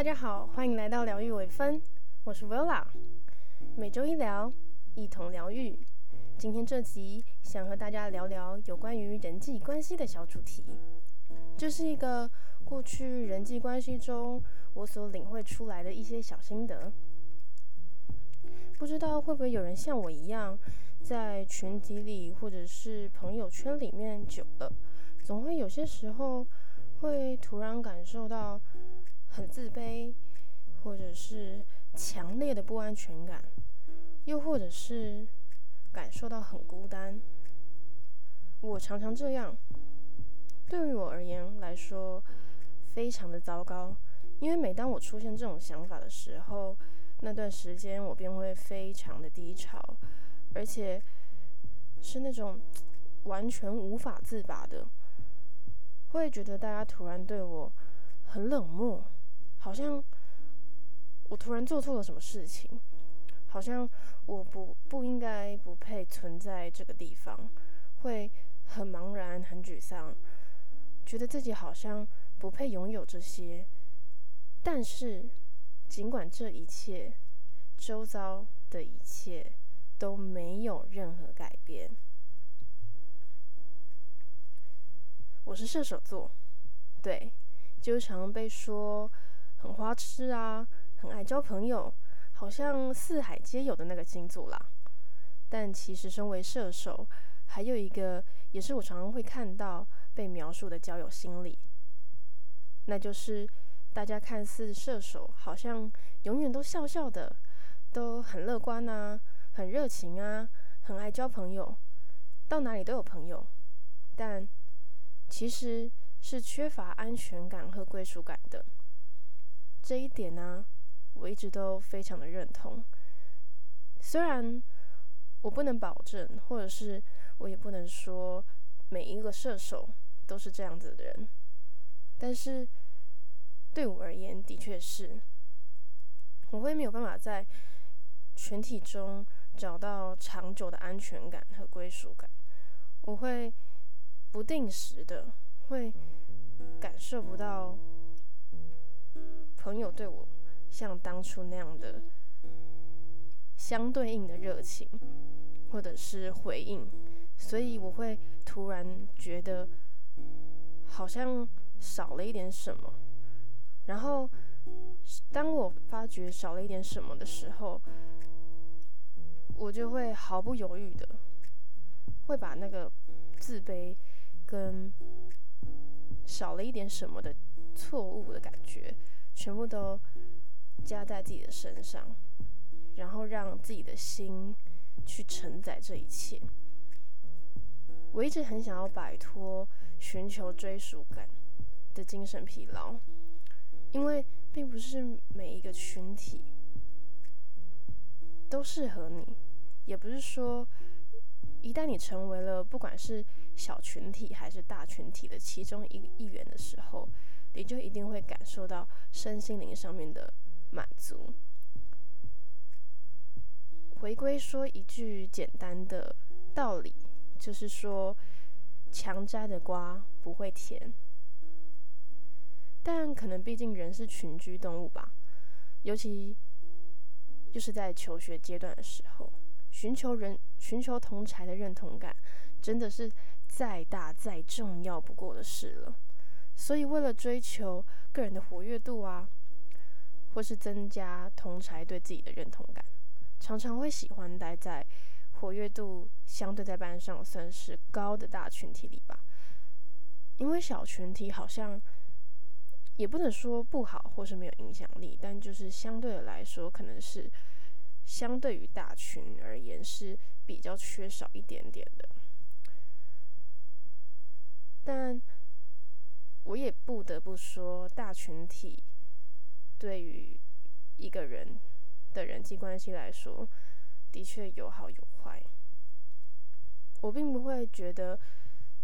大家好，欢迎来到疗愈微分，我是 Villa，每周一聊，一同疗愈。今天这集想和大家聊聊有关于人际关系的小主题，这是一个过去人际关系中我所领会出来的一些小心得。不知道会不会有人像我一样，在群体里或者是朋友圈里面久了，总会有些时候会突然感受到很自卑，或者是强烈的不安全感，又或者是感受到很孤单。我常常这样，对于我而言来说，非常的糟糕。因为每当我出现这种想法的时候，那段时间我便会非常的低潮，而且是那种完全无法自拔的，会觉得大家突然对我很冷漠，好像我突然做错了什么事情，好像我不不应该不配存在这个地方，会很茫然很沮丧，觉得自己好像不配拥有这些，但是。尽管这一切，周遭的一切都没有任何改变。我是射手座，对，就常被说很花痴啊，很爱交朋友，好像四海皆有的那个星座啦。但其实，身为射手，还有一个也是我常常会看到被描述的交友心理，那就是。大家看似射手，好像永远都笑笑的，都很乐观啊，很热情啊，很爱交朋友，到哪里都有朋友。但其实是缺乏安全感和归属感的。这一点呢，我一直都非常的认同。虽然我不能保证，或者是我也不能说每一个射手都是这样子的人，但是。对我而言，的确是，我会没有办法在群体中找到长久的安全感和归属感。我会不定时的会感受不到朋友对我像当初那样的相对应的热情或者是回应，所以我会突然觉得好像少了一点什么。然后，当我发觉少了一点什么的时候，我就会毫不犹豫的，会把那个自卑跟少了一点什么的错误的感觉，全部都加在自己的身上，然后让自己的心去承载这一切。我一直很想要摆脱寻求追属感的精神疲劳。因为并不是每一个群体都适合你，也不是说一旦你成为了不管是小群体还是大群体的其中一一员的时候，你就一定会感受到身心灵上面的满足。回归说一句简单的道理，就是说强摘的瓜不会甜。但可能毕竟人是群居动物吧，尤其就是在求学阶段的时候，寻求人寻求同才的认同感，真的是再大再重要不过的事了。所以为了追求个人的活跃度啊，或是增加同才对自己的认同感，常常会喜欢待在活跃度相对在班上算是高的大群体里吧，因为小群体好像。也不能说不好或是没有影响力，但就是相对的来说，可能是相对于大群而言是比较缺少一点点的。但我也不得不说，大群体对于一个人的人际关系来说，的确有好有坏。我并不会觉得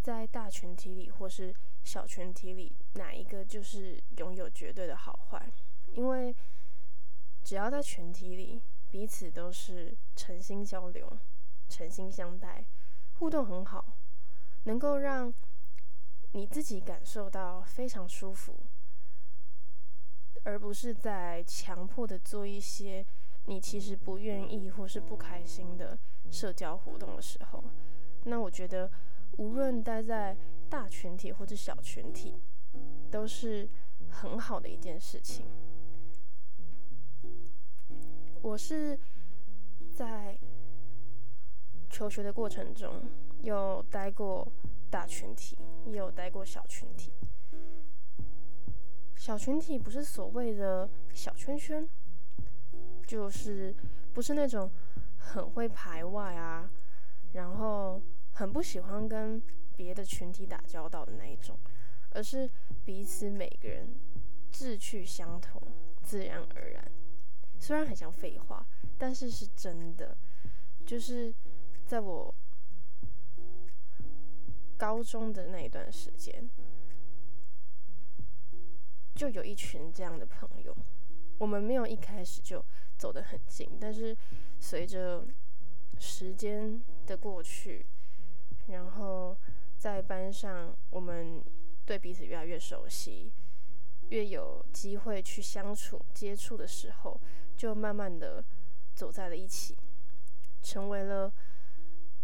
在大群体里或是。小群体里哪一个就是拥有绝对的好坏？因为只要在群体里，彼此都是诚心交流、诚心相待，互动很好，能够让你自己感受到非常舒服，而不是在强迫的做一些你其实不愿意或是不开心的社交活动的时候，那我觉得无论待在大群体或者小群体，都是很好的一件事情。我是在求学的过程中有待过大群体，也有待过小群体。小群体不是所谓的小圈圈，就是不是那种很会排外啊，然后很不喜欢跟别的群体打交道的那一种，而是彼此每个人志趣相投，自然而然。虽然很像废话，但是是真的。就是在我高中的那一段时间。就有一群这样的朋友，我们没有一开始就走得很近，但是随着时间的过去，然后在班上，我们对彼此越来越熟悉，越有机会去相处、接触的时候，就慢慢的走在了一起，成为了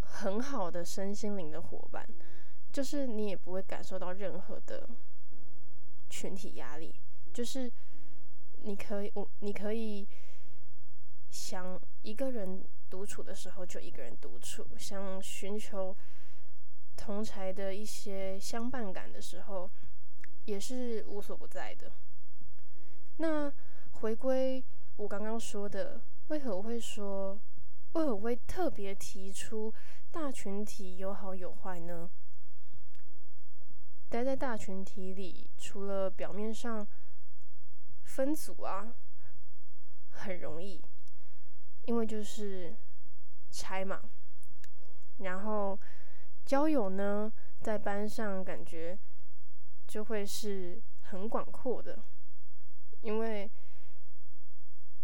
很好的身心灵的伙伴，就是你也不会感受到任何的。群体压力就是你可以，我你可以想一个人独处的时候就一个人独处，想寻求同才的一些相伴感的时候也是无所不在的。那回归我刚刚说的，为何我会说，为何我会特别提出大群体有好有坏呢？待在大群体里，除了表面上分组啊，很容易，因为就是拆嘛。然后交友呢，在班上感觉就会是很广阔的，因为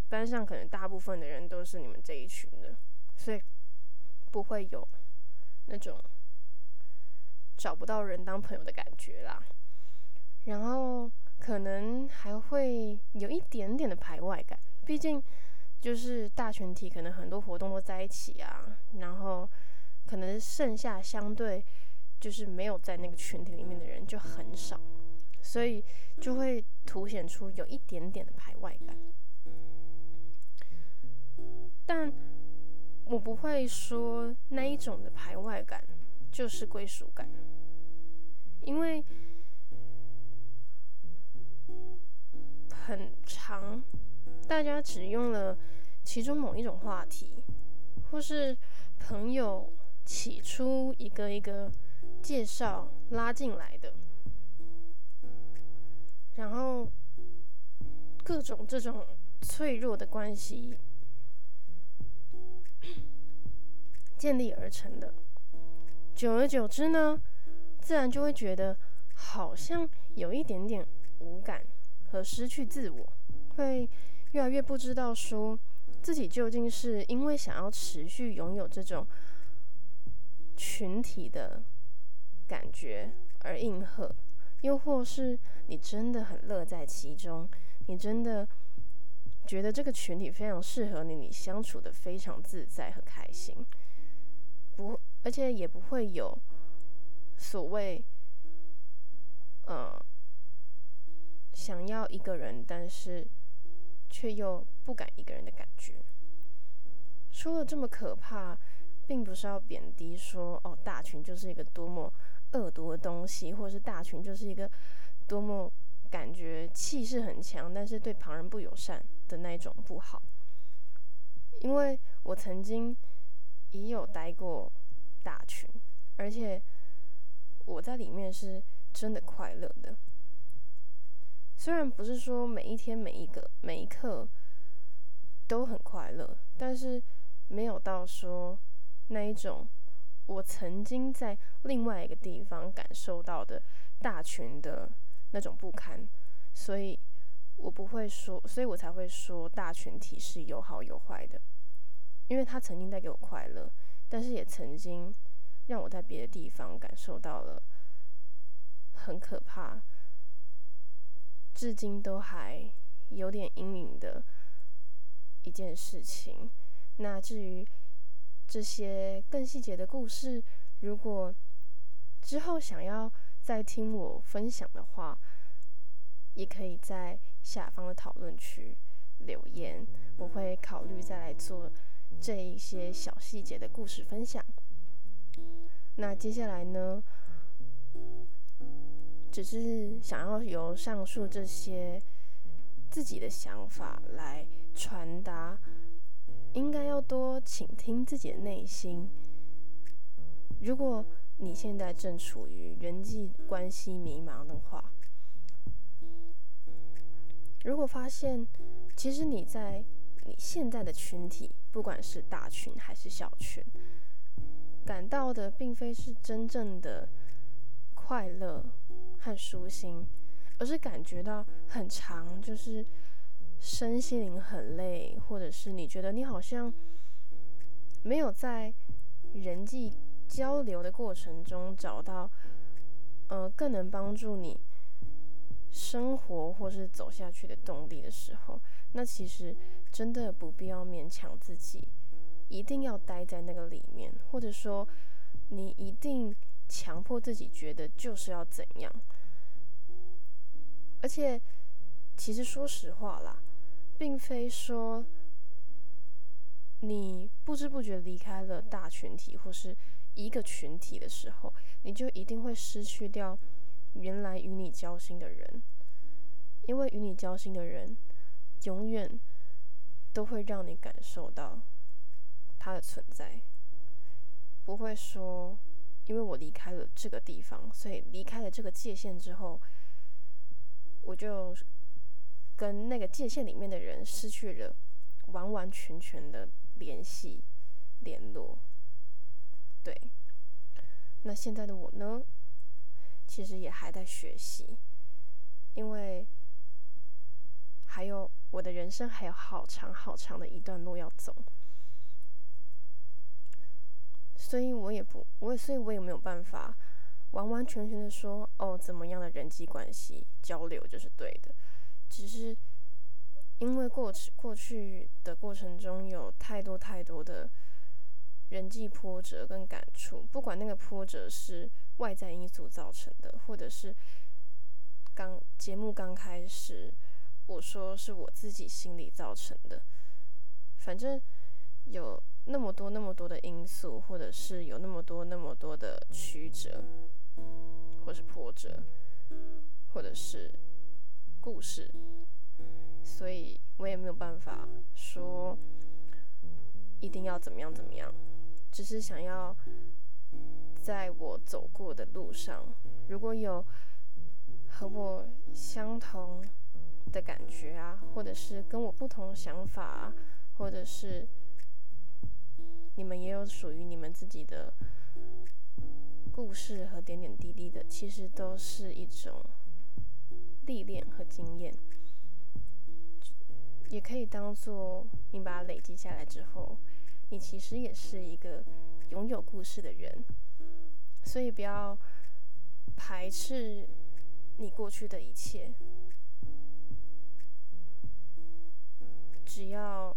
班上可能大部分的人都是你们这一群的，所以不会有那种。找不到人当朋友的感觉啦，然后可能还会有一点点的排外感，毕竟就是大群体，可能很多活动都在一起啊，然后可能剩下相对就是没有在那个群体里面的人就很少，所以就会凸显出有一点点的排外感。但我不会说那一种的排外感。就是归属感，因为很长，大家只用了其中某一种话题，或是朋友起初一个一个介绍拉进来的，然后各种这种脆弱的关系建立而成的。久而久之呢，自然就会觉得好像有一点点无感和失去自我，会越来越不知道说自己究竟是因为想要持续拥有这种群体的感觉而应和，又或是你真的很乐在其中，你真的觉得这个群体非常适合你，你相处的非常自在和开心，不。而且也不会有所谓，呃，想要一个人，但是却又不敢一个人的感觉。说了这么可怕，并不是要贬低说哦，大群就是一个多么恶毒的东西，或者是大群就是一个多么感觉气势很强，但是对旁人不友善的那一种不好。因为我曾经也有待过。大群，而且我在里面是真的快乐的。虽然不是说每一天每一个每一刻都很快乐，但是没有到说那一种我曾经在另外一个地方感受到的大群的那种不堪，所以我不会说，所以我才会说大群体是有好有坏的，因为他曾经带给我快乐。但是也曾经让我在别的地方感受到了很可怕，至今都还有点阴影的一件事情。那至于这些更细节的故事，如果之后想要再听我分享的话，也可以在下方的讨论区留言，我会考虑再来做这一些小细节的故事分享。那接下来呢，只是想要由上述这些自己的想法来传达，应该要多倾听自己的内心。如果你现在正处于人际关系迷茫的话，如果发现其实你在你现在的群体，不管是大群还是小群，感到的并非是真正的快乐和舒心，而是感觉到很长，就是身心灵很累，或者是你觉得你好像没有在人际。交流的过程中，找到呃更能帮助你生活或是走下去的动力的时候，那其实真的不必要勉强自己，一定要待在那个里面，或者说你一定强迫自己觉得就是要怎样。而且，其实说实话啦，并非说你不知不觉离开了大群体，或是。一个群体的时候，你就一定会失去掉原来与你交心的人，因为与你交心的人，永远都会让你感受到他的存在，不会说因为我离开了这个地方，所以离开了这个界限之后，我就跟那个界限里面的人失去了完完全全的联系联络。对，那现在的我呢，其实也还在学习，因为还有我的人生还有好长好长的一段路要走，所以我也不，我，所以我也没有办法完完全全的说，哦，怎么样的人际关系交流就是对的，只是因为过去过去的过程中有太多太多的。人际波折跟感触，不管那个波折是外在因素造成的，或者是刚节目刚开始我说是我自己心理造成的，反正有那么多那么多的因素，或者是有那么多那么多的曲折，或是波折，或者是故事，所以我也没有办法说一定要怎么样怎么样。只是想要在我走过的路上，如果有和我相同的感觉啊，或者是跟我不同想法，或者是你们也有属于你们自己的故事和点点滴滴的，其实都是一种历练和经验，也可以当做你把它累积下来之后。你其实也是一个拥有故事的人，所以不要排斥你过去的一切，只要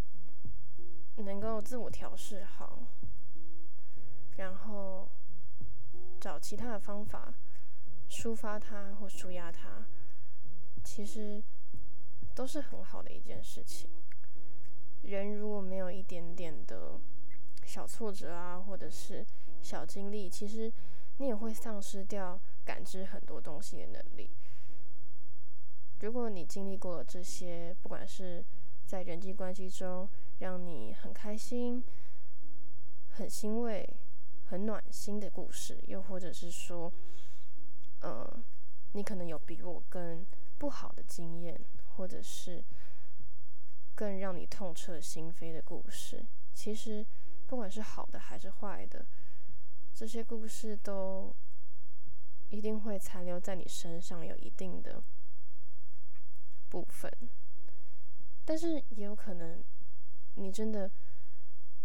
能够自我调试好，然后找其他的方法抒发它或舒压它，其实都是很好的一件事情。人如果没有一点点的小挫折啊，或者是小经历，其实你也会丧失掉感知很多东西的能力。如果你经历过这些，不管是在人际关系中让你很开心、很欣慰、很暖心的故事，又或者是说，呃，你可能有比我更不好的经验，或者是。更让你痛彻心扉的故事，其实不管是好的还是坏的，这些故事都一定会残留在你身上，有一定的部分。但是也有可能，你真的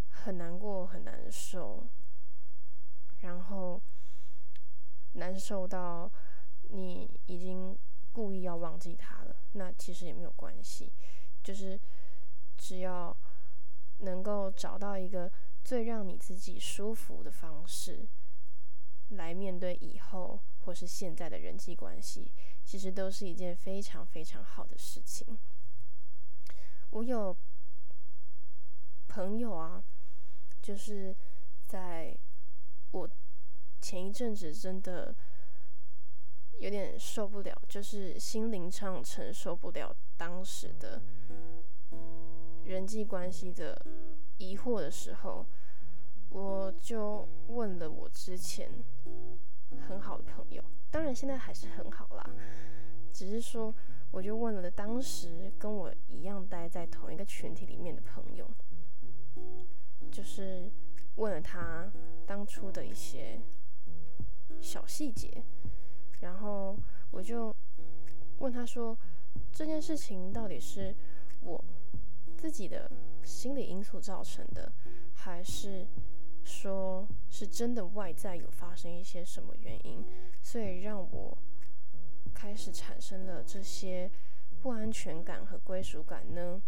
很难过、很难受，然后难受到你已经故意要忘记他了，那其实也没有关系，就是只要能够找到一个最让你自己舒服的方式来面对以后或是现在的人际关系，其实都是一件非常非常好的事情。我有朋友啊，就是在我前一阵子真的。有点受不了，就是心灵上承受不了当时的人际关系的疑惑的时候，我就问了我之前很好的朋友，当然现在还是很好啦，只是说我就问了当时跟我一样待在同一个群体里面的朋友，就是问了他当初的一些小细节。然后我就问他说：“这件事情到底是我自己的心理因素造成的，还是说是真的外在有发生一些什么原因，所以让我开始产生了这些不安全感和归属感呢？”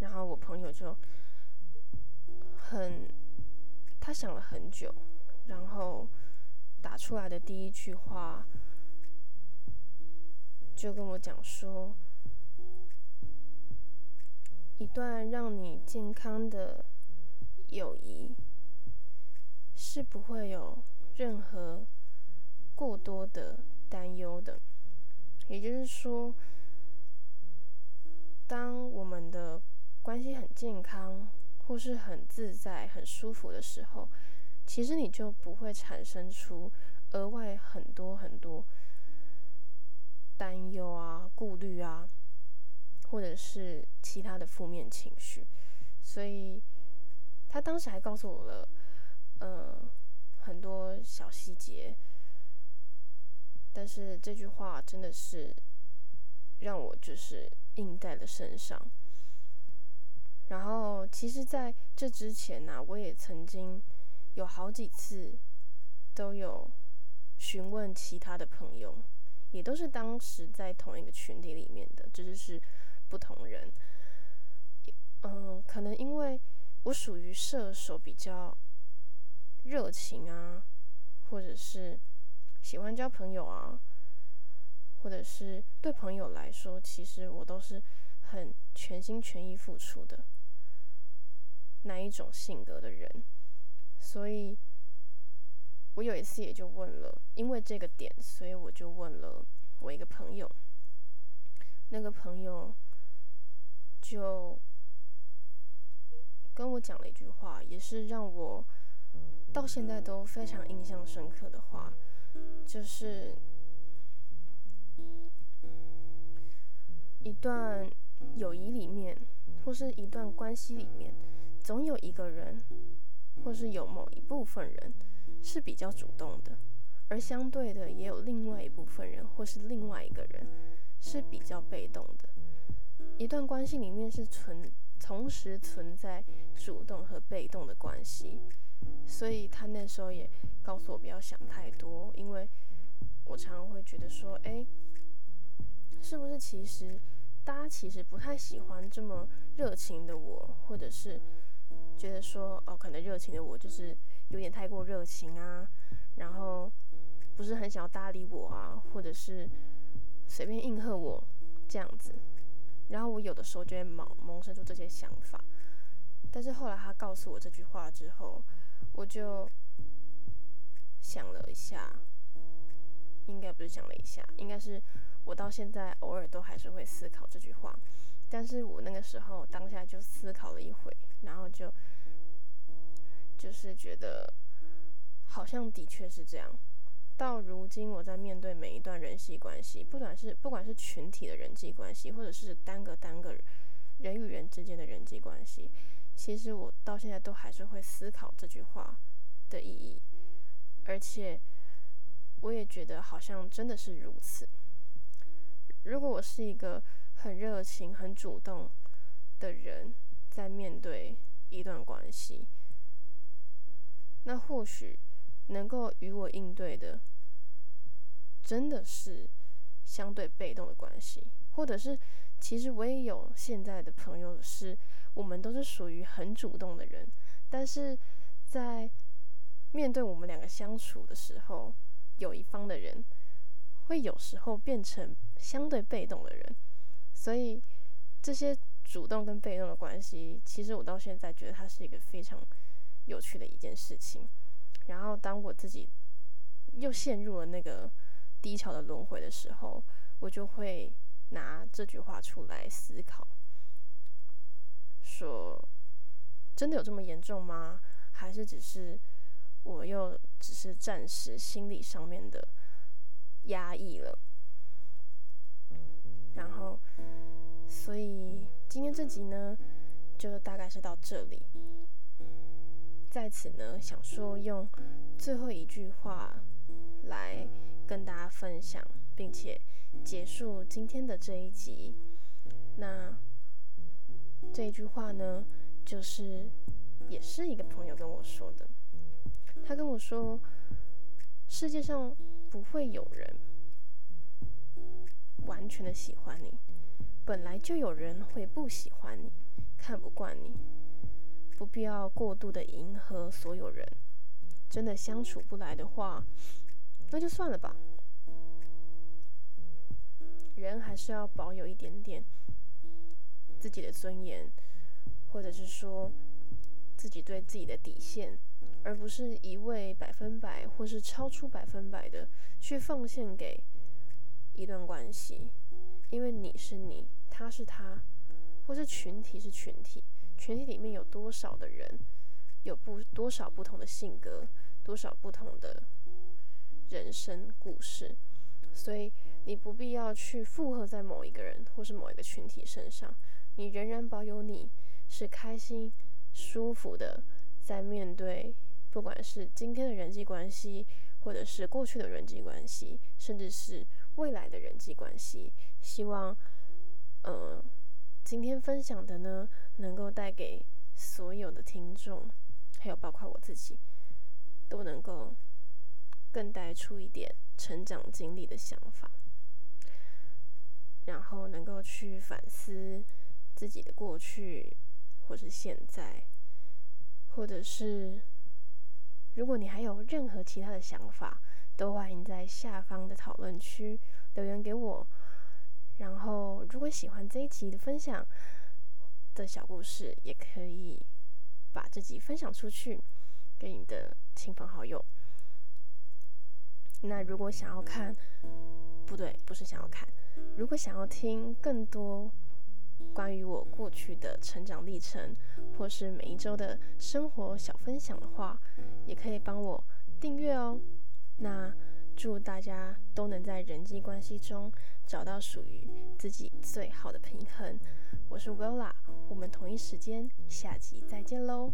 然后我朋友就很，他想了很久，然后。打出来的第一句话，就跟我讲说，一段让你健康的友谊是不会有任何过多的担忧的。也就是说，当我们的关系很健康，或是很自在、很舒服的时候。其实你就不会产生出额外很多很多担忧啊、顾虑啊，或者是其他的负面情绪。所以他当时还告诉我了，呃，很多小细节。但是这句话真的是让我就是印在了身上。然后，其实在这之前呢，我也曾经。有好几次都有询问其他的朋友，也都是当时在同一个群体里面的，只是是不同人。嗯，可能因为我属于射手，比较热情啊，或者是喜欢交朋友啊，或者是对朋友来说，其实我都是很全心全意付出的那一种性格的人。所以，我有一次也就问了，因为这个点，所以我就问了我一个朋友。那个朋友就跟我讲了一句话，也是让我到现在都非常印象深刻的话，就是一段友谊里面，或是一段关系里面，总有一个人。或是有某一部分人是比较主动的，而相对的也有另外一部分人，或是另外一个人是比较被动的。一段关系里面是存同时存在主动和被动的关系，所以他那时候也告诉我不要想太多，因为我常常会觉得说，哎，是不是其实大家其实不太喜欢这么热情的我，或者是。觉得说哦，可能热情的我就是有点太过热情啊，然后不是很想要搭理我啊，或者是随便应和我这样子，然后我有的时候就会萌萌生出这些想法。但是后来他告诉我这句话之后，我就想了一下，应该不是想了一下，应该是我到现在偶尔都还是会思考这句话。但是我那个时候当下就思考了一回，然后就就是觉得好像的确是这样。到如今我在面对每一段人际关系，不管是不管是群体的人际关系，或者是单个单个人与人之间的人际关系，其实我到现在都还是会思考这句话的意义，而且我也觉得好像真的是如此。如果我是一个很热情、很主动的人，在面对一段关系，那或许能够与我应对的，真的是相对被动的关系，或者是其实我也有现在的朋友是，我们都是属于很主动的人，但是在面对我们两个相处的时候，有一方的人会有时候变成相对被动的人，所以这些主动跟被动的关系，其实我到现在觉得它是一个非常有趣的一件事情。然后当我自己又陷入了那个低潮的轮回的时候，我就会拿这句话出来思考，说真的有这么严重吗？还是只是我又只是暂时心理上面的压抑了？然后，所以今天这集呢，就大概是到这里。在此呢，想说用最后一句话来跟大家分享，并且结束今天的这一集。那这一句话呢，就是也是一个朋友跟我说的。他跟我说，世界上不会有人完全的喜欢你，本来就有人会不喜欢你，看不惯你。不必要过度的迎合所有人，真的相处不来的话，那就算了吧。人还是要保有一点点自己的尊严，或者是说自己对自己的底线，而不是一味百分百或是超出百分百的去奉献给一段关系，因为你是你，他是他，或是群体是群体。群体里面有多少的人，有不多少不同的性格，多少不同的人生故事，所以你不必要去附和在某一个人或是某一个群体身上，你仍然保有你是开心、舒服的，在面对不管是今天的人际关系，或者是过去的人际关系，甚至是未来的人际关系，希望，嗯。今天分享的呢，能够带给所有的听众，还有包括我自己，都能够更带出一点成长经历的想法，然后能够去反思自己的过去，或是现在，或者是如果你还有任何其他的想法，都欢迎在下方的讨论区留言给我。然后，如果喜欢这一集的分享的小故事，也可以把这集分享出去给你的亲朋好友。那如果想要看，不对，不是想要看，如果想要听更多关于我过去的成长历程，或是每一周的生活小分享的话，也可以帮我订阅哦。那。祝大家都能在人际关系中找到属于自己最好的平衡。我是 Willa，我们同一时间下集再见喽。